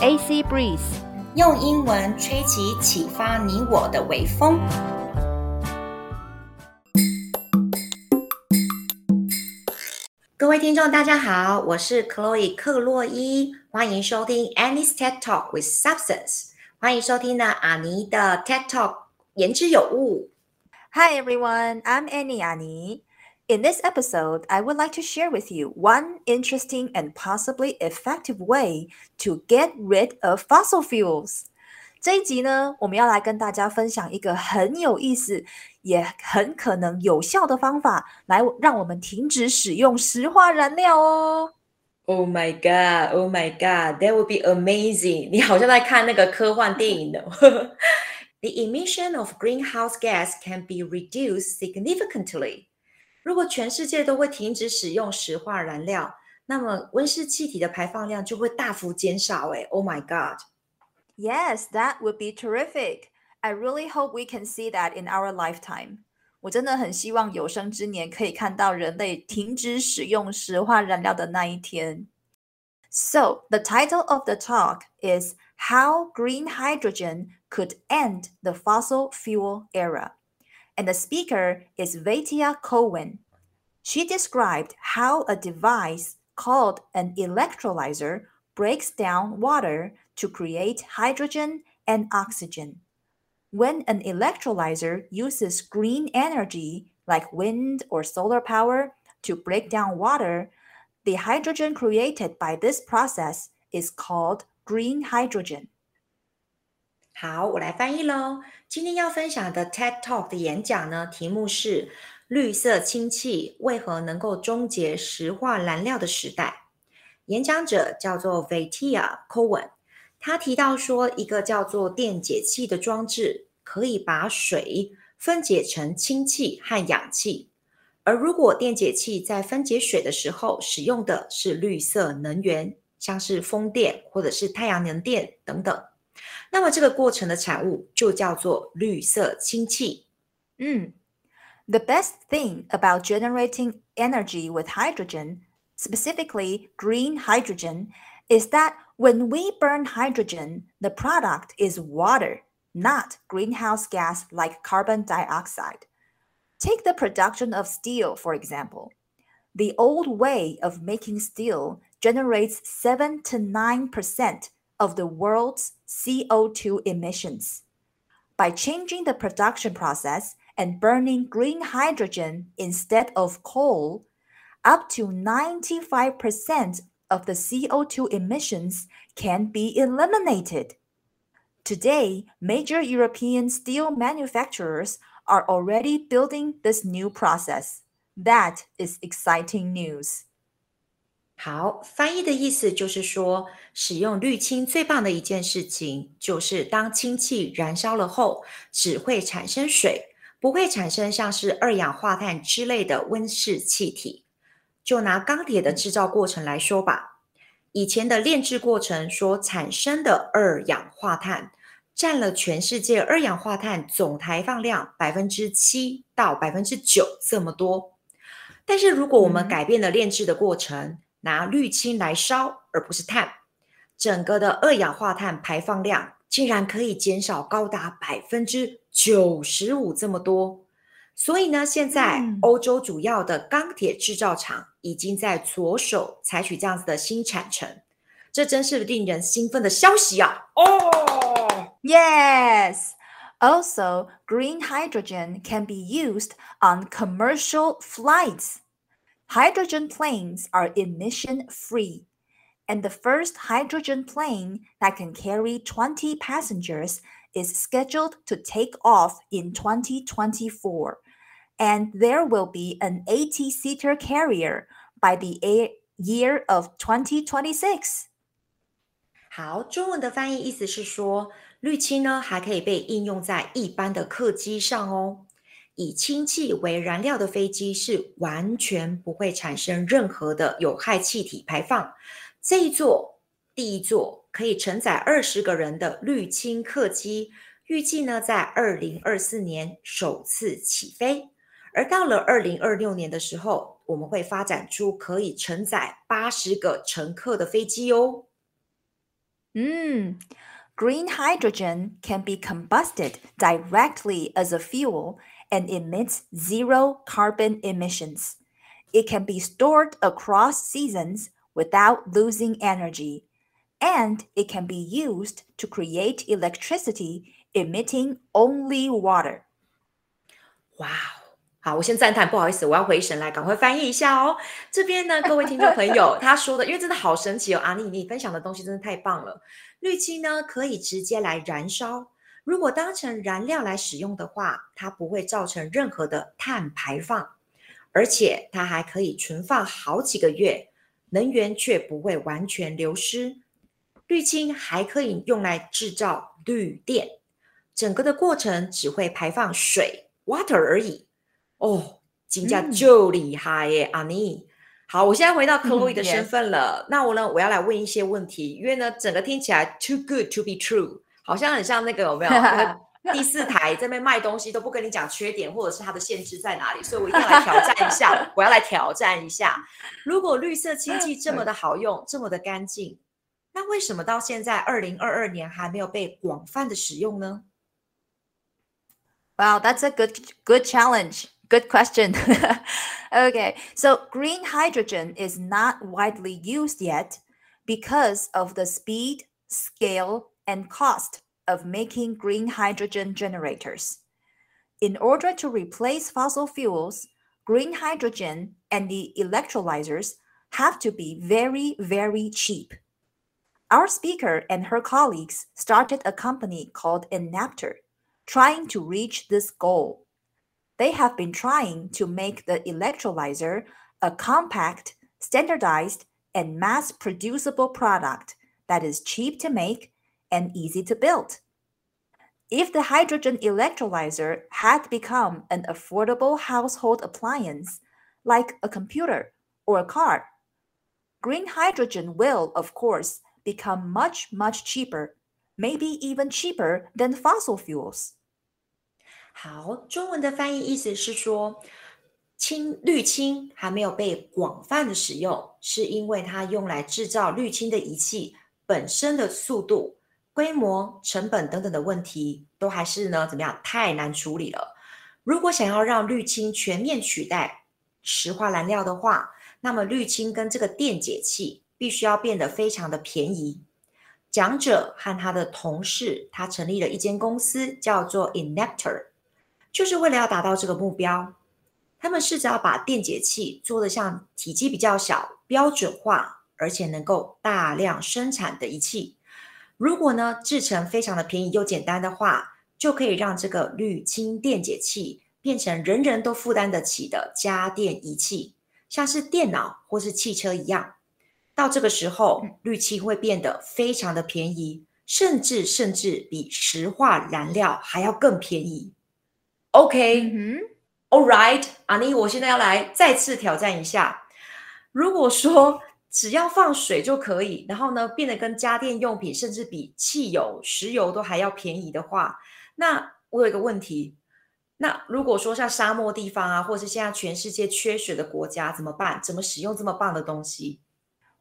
AC breeze，用英文吹起启发你我的微风。各位听众，大家好，我是 Chloe 克洛伊，欢迎收听 Annie's TED Talk with Substance。欢迎收听呢阿尼的 TED Talk，言之有物。Hi everyone, I'm Annie Ani. In this episode, I would like to share with you one interesting and possibly effective way to get rid of fossil fuels. 这一集呢，我们要来跟大家分享一个很有意思，也很可能有效的方法，来让我们停止使用石化燃料哦。 Oh my god! Oh my god! That would be amazing! 你好像在看那个科幻电影呢。The emission of greenhouse gas can be reduced significantly. 如果全世界都会停止使用石化燃料，那么温室气体的排放量就会大幅减少。诶 o h my god! Yes, that would be terrific. I really hope we can see that in our lifetime. 我真的很希望有生之年可以看到人类停止使用石化燃料的那一天。So, the title of the talk is How Green Hydrogen Could End the Fossil Fuel Era. And the speaker is Vaitea Cowan. She described how a device called an electrolyzer breaks down water to create hydrogen and oxygen. When an electrolyzer uses green energy, like wind or solar power, to break down water, the hydrogen created by this process is called green hydrogen. 好，我来翻译喽。今天要分享的 TED Talk 的演讲呢，题目是“绿色氢气为何能够终结石化燃料的时代”。演讲者叫做 Vetia Cohen，他提到说，一个叫做电解器的装置可以把水分解成氢气和氧气，而如果电解器在分解水的时候使用的是绿色能源，像是风电或者是太阳能电等等。那么这个过程的产物就叫做绿色氢气。 Mm. The best thing about generating energy with hydrogen, specifically green hydrogen, is that when we burn hydrogen, the product is water, not greenhouse gas like carbon dioxide. Take the production of steel, for example. The old way of making steel generates 7 to 9% of the world's CO2 emissions. By changing the production process and burning green hydrogen instead of coal, up to 95% of the CO2 emissions can be eliminated. Today, major European steel manufacturers are already building this new process. That is exciting news. 好，翻译的意思就是说，使用氯氢最棒的一件事情，就是当氢气燃烧了后，只会产生水，不会产生像是二氧化碳之类的温室气体。就拿钢铁的制造过程来说吧，以前的炼制过程所产生的二氧化碳，占了全世界二氧化碳总排放量百分之七到百分之九这么多。但是如果我们嗯改变了炼制的过程，拿氯氢来烧，而不是碳，整个的二氧化碳排放量竟然可以减少高达百分之九十五这么多。所以呢，现在嗯欧洲主要的钢铁制造厂已经在着手采取这样子的新产程，这真是令人兴奋的消息啊！哦， Yes! Also, green hydrogen can be used on commercial flights. Hydrogen planes are emission free, and the first hydrogen plane that can carry 20 passengers is scheduled to take off in 2024. And there will be an 80 seater carrier by the a- year of 2026. 好，中文的翻译意思是说，氯氢呢还可以被应用在一般的客机上哦。 以氢气为燃料的飞机是完全不会产生任何的有害气体排放。这一座第一座可以承载二十个人的绿氢客机，预计呢在二零二四年首次起飞。而到了二零二六年的时候，我们会发展出可以承载八十个乘客的飞机哦。嗯 Green hydrogen can be combusted directly as a fuel and emits zero carbon emissions. It can be stored across seasons without losing energy, and it can be used to create electricity emitting only water. Wow. 好，我先赞叹，不好意思，我要回神来，赶快翻译一下哦。这边呢，各位听众朋友，他说的，因为真的好神奇哦，阿妮，你分享的东西真的太棒了。氯氢呢，可以直接来燃烧， 如果当成燃料来使用的话，它不会造成任何的碳排放，而且它还可以存放好几个月，能源却不会完全流失。氯氢还可以用来制造绿电，整个的过程只会排放水 （water） 而已。哦，金价就厉害耶，阿妮。好，我现在回到克洛伊的身份了。那我呢，我要来问一些问题，因为呢，整个听起来 too good to be true，好像很像那个有没有？第四台这边卖东西都不跟你讲缺点，或者是它的限制在哪里，所以我一定要来挑战一下。我要来挑战一下，如果绿色氢气这么的好用，这么的干净，那为什么到现在二零二二年还没有被广泛的使用呢？Wow, that's a good good challenge. Good question. okay, so green hydrogen is not widely used yet because of the speed, scale, and cost of making green hydrogen generators. In order to replace fossil fuels, green hydrogen and the electrolyzers have to be very, very cheap. Our speaker and her colleagues started a company called Enapter, trying to reach this goal they have been trying to make the electrolyzer a compact, standardized, and mass producible product that is cheap to make and easy to build. If the hydrogen electrolyzer had become an affordable household appliance, like a computer or a car, green hydrogen will, of course, become much, much cheaper, maybe even cheaper than fossil fuels. 好，中文的翻译意思是说，氢氯氢还没有被广泛的使用，是因为它用来制造氯氢的仪器本身的速度、 规模、成本等等的问题，都还是呢怎么样太难处理了。如果想要让氯氢全面取代石化燃料的话，那么氯氢跟这个电解器必须要变得非常的便宜。讲者和他的同事，他成立了一间公司，叫做 Enapter。就是为了要达到这个目标，他们试着要把电解器做的像体积比较小、标准化，而且能够大量生产的仪器。如果呢制成非常的便宜又简单的话，就可以让这个氯氢电解器变成人人都负担得起的家电仪器，像是电脑或是汽车一样。到这个时候，氯氢会变得非常的便宜，甚至甚至比石化燃料还要更便宜。OK，All right，阿妮，我现在要来再次挑战一下。如果说只要放水就可以，然后呢变得跟家电用品甚至比汽油、石油都还要便宜的话，那我有一个问题：那如果说像沙漠地方啊，或者是现在全世界缺水的国家怎么办？怎么使用这么棒的东西？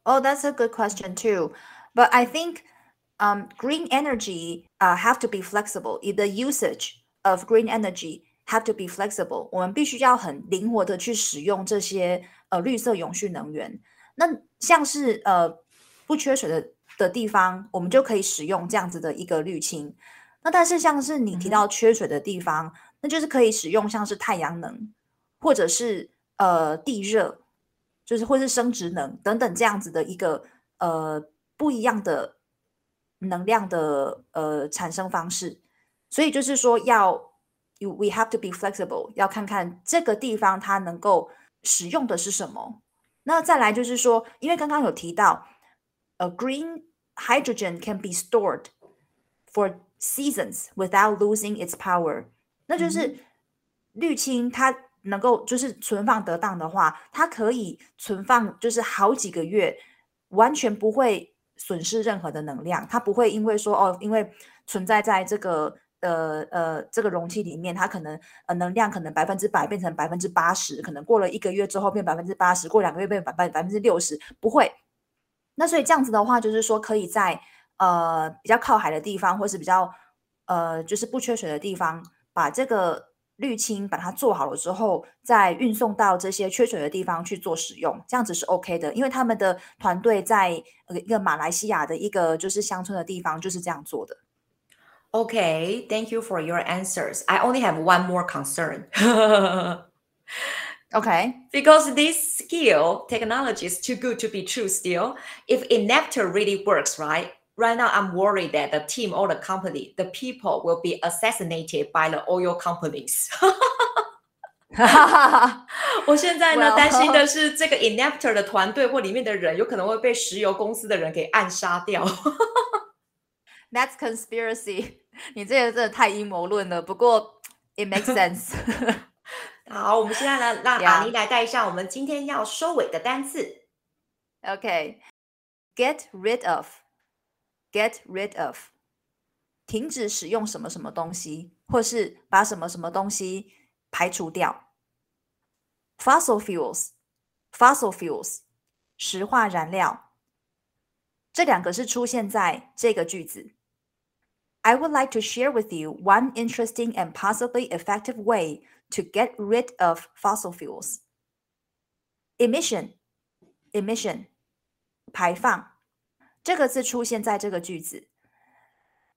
Oh, that's a good question too. But I think um, green energy uh, have to be flexible in the usage. of green energy have to be flexible。我们必须要很灵活的去使用这些呃绿色永续能源。那 像是呃不缺水的的地方，我们就可以使用这样子的一个滤清。那但是像是你提到缺水的地方，那就是可以使用像是太阳能，或者是呃地热，就是或是生殖能等等这样子的一个呃不一样的能量的呃产生方式。所以就是说，要 we have to be flexible，要看看这个地方它能够使用的是什么。那再来就是说，因为刚刚有提到，呃，green hydrogen can be stored for seasons without losing its power。那就是氯氢它能够就是存放得当的话，它可以存放就是好几个月，完全不会损失任何的能量。它不会因为说哦，因为存在在这个。呃呃，这个容器里面，它可能呃能量可能百分之百变成百分之八十，可能过了一个月之后变百分之八十，过两个月变百百百分之六十，不会。那所以这样子的话，就是说可以在呃比较靠海的地方，或是比较呃就是不缺水的地方，把这个滤清把它做好了之后，再运送到这些缺水的地方去做使用，这样子是 OK 的。因为他们的团队在呃一个马来西亚的一个就是乡村的地方就是这样做的。Okay, thank you for your answers. I only have one more concern. okay. Because this skill technology is too good to be true still. If Enapter really works, right? Right now, I'm worried that the team or the company, the people will be assassinated by the oil companies. 我现在呢，担心的是这个 That's 的团队或里面的人，有可能会被石油公司的人给暗杀掉。That's conspiracy. 你这个真的太阴谋论了。不过 it makes sense。好，我们现在呢，让阿妮来带一下我们今天要收尾的单词。OK，get rid of，get rid of，停止使用什么什么东西，或是把什么什么东西排除掉。Fossil fuels，fossil fuels，石化燃料。这两个是出现在这个句子。I would like to share with you one interesting and possibly effective way to get rid of fossil fuels. Emission, emission, 排放，这个字出现在这个句子。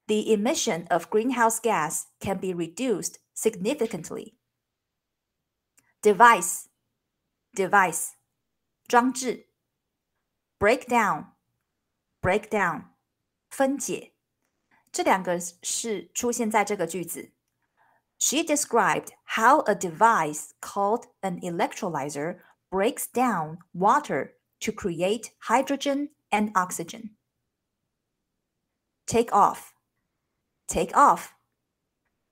The emission of greenhouse gas can be reduced significantly. Device, device, 装置。Break down, break down, 分解。 这两个是出现在这个句子。She described how a device called an electrolyzer breaks down water to create hydrogen and oxygen. Take off, take off，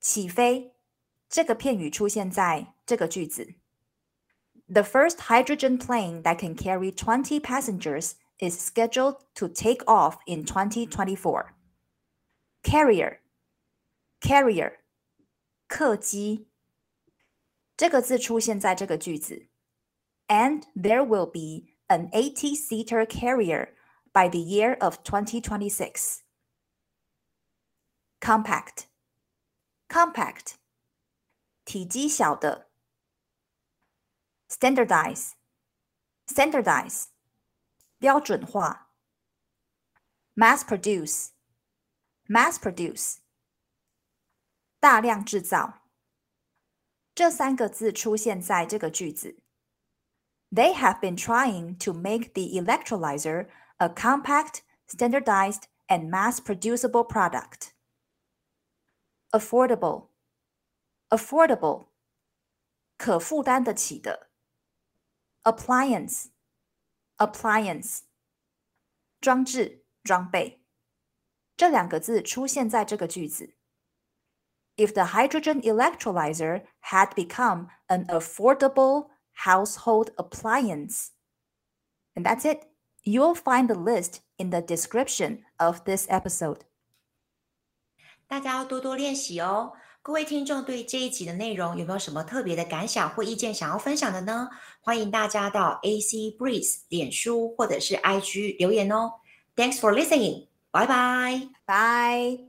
起飞。这个片语出现在这个句子。The first hydrogen plane that can carry 20 passengers is scheduled to take off in 2024 carrier carrier 客机这个字出现在这个句子，and there will be an 80-seater carrier by the year of 2026. Compact compact 体积小的，standardize standardize 标准化，mass produce mass produce 大量制造。这三个字出现在这个句子。They have been trying to make the electrolyzer a compact, standardized, and mass producible product. Affordable, affordable, 可负担得起的。Appliance, appliance, 装置、装备。 这两个字出现在这个句子。If the hydrogen electrolyzer had become an affordable household appliance. And that's it. You'll find the list in the description of this episode. 大家要多多练习哦。各位听众对这一集的内容有没有什么特别的感想或意见想要分享的呢？欢迎大家到 AC Breeze 脸书或者是 IG 留言哦。Thanks for listening. 拜拜。拜。